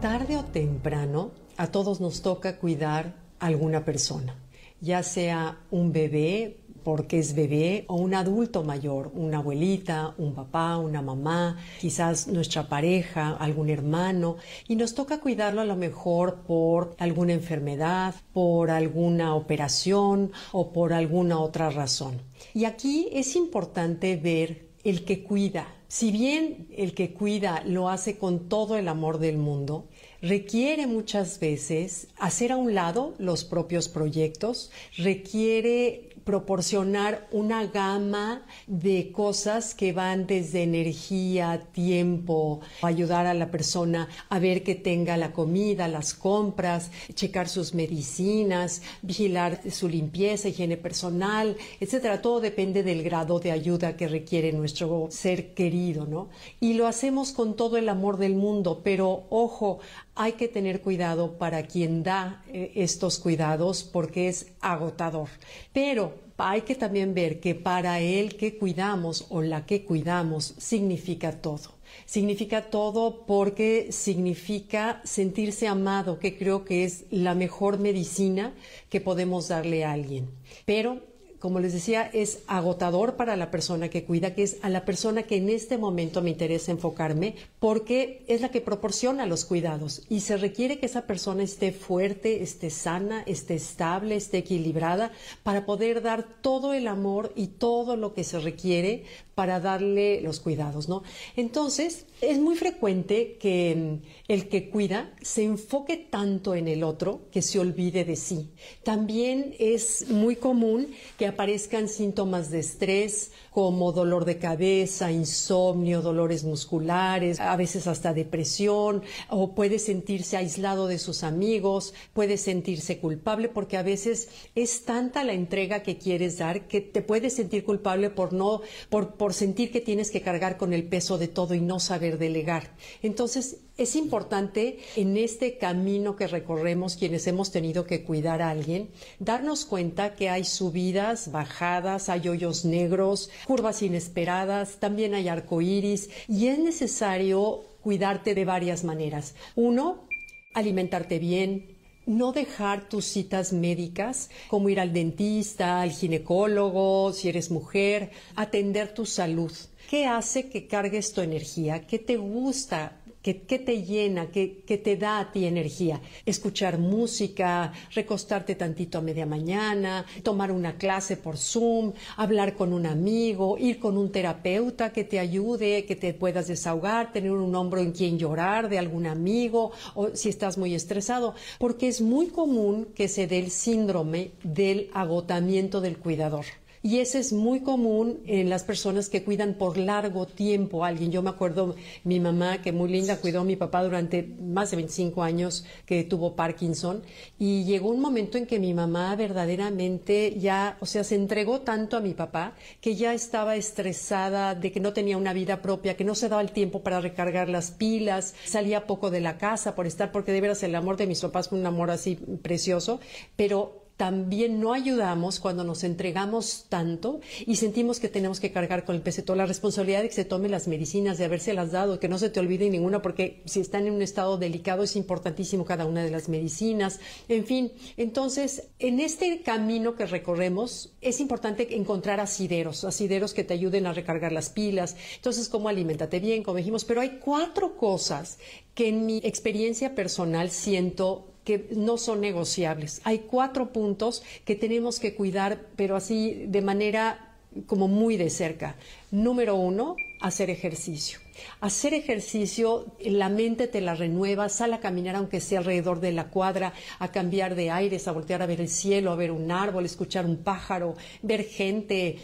Tarde o temprano, a todos nos toca cuidar a alguna persona, ya sea un bebé, porque es bebé, o un adulto mayor, una abuelita, un papá, una mamá, quizás nuestra pareja, algún hermano, y nos toca cuidarlo a lo mejor por alguna enfermedad, por alguna operación o por alguna otra razón. Y aquí es importante ver el que cuida. Si bien el que cuida lo hace con todo el amor del mundo, requiere muchas veces hacer a un lado los propios proyectos, requiere proporcionar una gama de cosas que van desde energía, tiempo, ayudar a la persona a ver que tenga la comida, las compras, checar sus medicinas, vigilar su limpieza, higiene personal, etcétera. Todo depende del grado de ayuda que requiere nuestro ser querido, ¿no? Y lo hacemos con todo el amor del mundo, pero ojo, hay que tener cuidado para quien da eh, estos cuidados porque es agotador. Pero hay que también ver que para el que cuidamos o la que cuidamos significa todo. Significa todo porque significa sentirse amado, que creo que es la mejor medicina que podemos darle a alguien. Pero como les decía, es agotador para la persona que cuida, que es a la persona que en este momento me interesa enfocarme, porque es la que proporciona los cuidados y se requiere que esa persona esté fuerte, esté sana, esté estable, esté equilibrada, para poder dar todo el amor y todo lo que se requiere para darle los cuidados, ¿no? Entonces, es muy frecuente que mm, el que cuida se enfoque tanto en el otro que se olvide de sí. También es muy común que aparezcan síntomas de estrés como dolor de cabeza, insomnio, dolores musculares, a veces hasta depresión, o puede sentirse aislado de sus amigos, puede sentirse culpable porque a veces es tanta la entrega que quieres dar que te puedes sentir culpable por no por, por sentir que tienes que cargar con el peso de todo y no saber delegar. Entonces, es importante en este camino que recorremos quienes hemos tenido que cuidar a alguien, darnos cuenta que hay subidas, bajadas, hay hoyos negros, curvas inesperadas, también hay arcoíris y es necesario cuidarte de varias maneras. Uno, alimentarte bien, no dejar tus citas médicas, como ir al dentista, al ginecólogo, si eres mujer, atender tu salud. ¿Qué hace que cargues tu energía? ¿Qué te gusta? ¿Qué, te llena? ¿Qué, ¿Qué, te da a ti energía? Escuchar música, recostarte tantito a media mañana, tomar una clase por Zoom, hablar con un amigo, ir con un terapeuta que te ayude, que te puedas desahogar, tener un hombro en quien llorar de algún amigo o si estás muy estresado, porque es muy común que se dé el síndrome del agotamiento del cuidador. Y ese es muy común en las personas que cuidan por largo tiempo a alguien. Yo me acuerdo mi mamá, que muy linda, cuidó a mi papá durante más de 25 años, que tuvo Parkinson. Y llegó un momento en que mi mamá verdaderamente ya, o sea, se entregó tanto a mi papá que ya estaba estresada de que no tenía una vida propia, que no se daba el tiempo para recargar las pilas, salía poco de la casa por estar, porque de veras el amor de mis papás fue un amor así precioso, pero también no ayudamos cuando nos entregamos tanto y sentimos que tenemos que cargar con el peso la responsabilidad de que se tome las medicinas, de habérselas dado, que no se te olvide ninguna, porque si están en un estado delicado es importantísimo cada una de las medicinas. En fin, entonces, en este camino que recorremos es importante encontrar asideros, asideros que te ayuden a recargar las pilas. Entonces, cómo alimentate bien, como dijimos, pero hay cuatro cosas que en mi experiencia personal siento que no son negociables. Hay cuatro puntos que tenemos que cuidar, pero así de manera como muy de cerca. Número uno, hacer ejercicio. Hacer ejercicio, la mente te la renueva, sal a caminar aunque sea alrededor de la cuadra, a cambiar de aires, a voltear a ver el cielo, a ver un árbol, escuchar un pájaro, ver gente,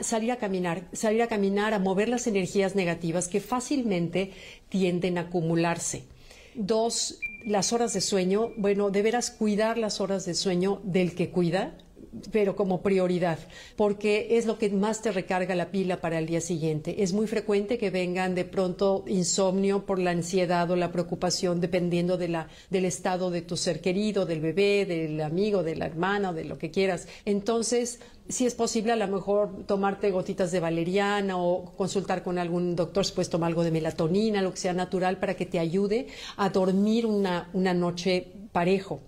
salir a caminar, salir a caminar, a mover las energías negativas que fácilmente tienden a acumularse. Dos, las horas de sueño, bueno, deberás cuidar las horas de sueño del que cuida, pero como prioridad, porque es lo que más te recarga la pila para el día siguiente. Es muy frecuente que vengan de pronto insomnio por la ansiedad o la preocupación, dependiendo de la, del estado de tu ser querido, del bebé, del amigo, de la hermana, de lo que quieras. Entonces, si es posible, a lo mejor tomarte gotitas de valeriana o consultar con algún doctor, si puedes tomar algo de melatonina, lo que sea natural, para que te ayude a dormir una, una noche parejo.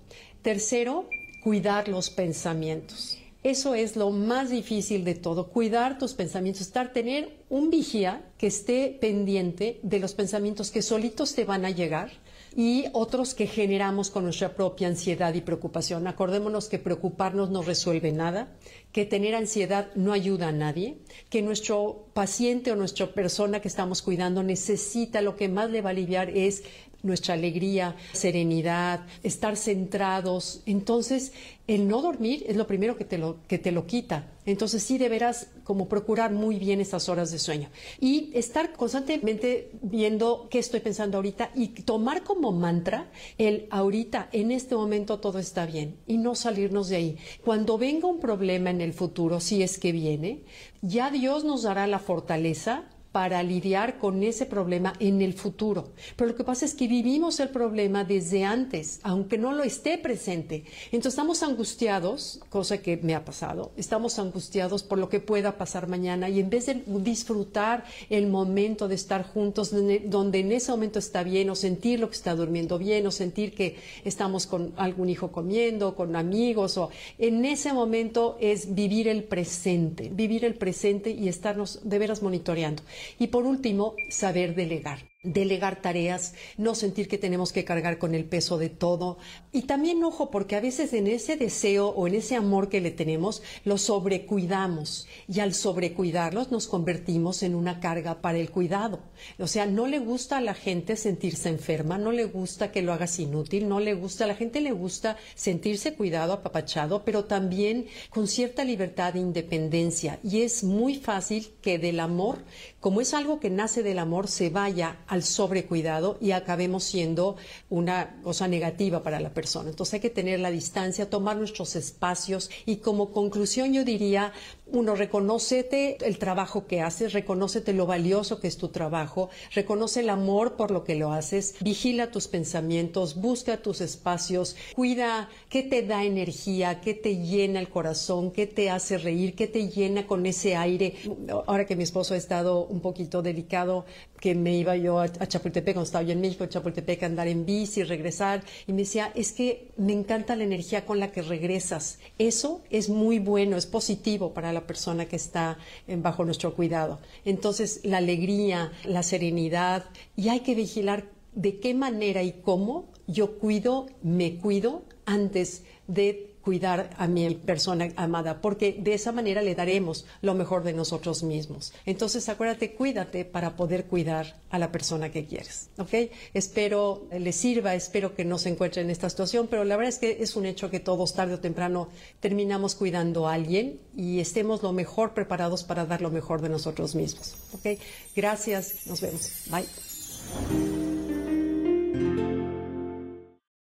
Tercero, cuidar los pensamientos. Eso es lo más difícil de todo, cuidar tus pensamientos, estar, tener un vigía que esté pendiente de los pensamientos que solitos te van a llegar y otros que generamos con nuestra propia ansiedad y preocupación. Acordémonos que preocuparnos no resuelve nada, que tener ansiedad no ayuda a nadie, que nuestro paciente o nuestra persona que estamos cuidando necesita, lo que más le va a aliviar es nuestra alegría, serenidad, estar centrados. Entonces, el no dormir es lo primero que te lo, que te lo quita. Entonces, sí deberás como procurar muy bien esas horas de sueño y estar constantemente viendo qué estoy pensando ahorita y tomar como mantra el ahorita, en este momento todo está bien y no salirnos de ahí. Cuando venga un problema en el futuro, si es que viene, ya Dios nos dará la fortaleza para lidiar con ese problema en el futuro. Pero lo que pasa es que vivimos el problema desde antes, aunque no lo esté presente. Entonces estamos angustiados, cosa que me ha pasado, estamos angustiados por lo que pueda pasar mañana y en vez de disfrutar el momento de estar juntos, donde en ese momento está bien, o sentir lo que está durmiendo bien, o sentir que estamos con algún hijo comiendo, con amigos, o en ese momento es vivir el presente, vivir el presente y estarnos de veras monitoreando. Y por último, saber delegar delegar tareas, no sentir que tenemos que cargar con el peso de todo. Y también, ojo, porque a veces en ese deseo o en ese amor que le tenemos, lo sobrecuidamos y al sobrecuidarlos nos convertimos en una carga para el cuidado. O sea, no le gusta a la gente sentirse enferma, no le gusta que lo hagas inútil, no le gusta, a la gente le gusta sentirse cuidado, apapachado, pero también con cierta libertad e independencia. Y es muy fácil que del amor, como es algo que nace del amor, se vaya al sobrecuidado y acabemos siendo una cosa negativa para la persona. Entonces hay que tener la distancia, tomar nuestros espacios y como conclusión yo diría, uno, reconócete el trabajo que haces, reconócete lo valioso que es tu trabajo, reconoce el amor por lo que lo haces, vigila tus pensamientos, busca tus espacios, cuida qué te da energía, qué te llena el corazón, qué te hace reír, qué te llena con ese aire. Ahora que mi esposo ha estado un poquito delicado, que me iba yo a, Chapultepec, cuando estaba yo en México, a Chapultepec, a andar en bici, regresar, y me decía, es que me encanta la energía con la que regresas. Eso es muy bueno, es positivo para la persona que está eh, bajo nuestro cuidado. Entonces, la alegría, la serenidad, y hay que vigilar de qué manera y cómo yo cuido, me cuido antes de cuidar a mi persona amada, porque de esa manera le daremos lo mejor de nosotros mismos. Entonces, acuérdate, cuídate para poder cuidar a la persona que quieres. ¿Ok? Espero le sirva, espero que no se encuentre en esta situación, pero la verdad es que es un hecho que todos tarde o temprano terminamos cuidando a alguien y estemos lo mejor preparados para dar lo mejor de nosotros mismos. ¿Ok? Gracias, nos vemos. Bye.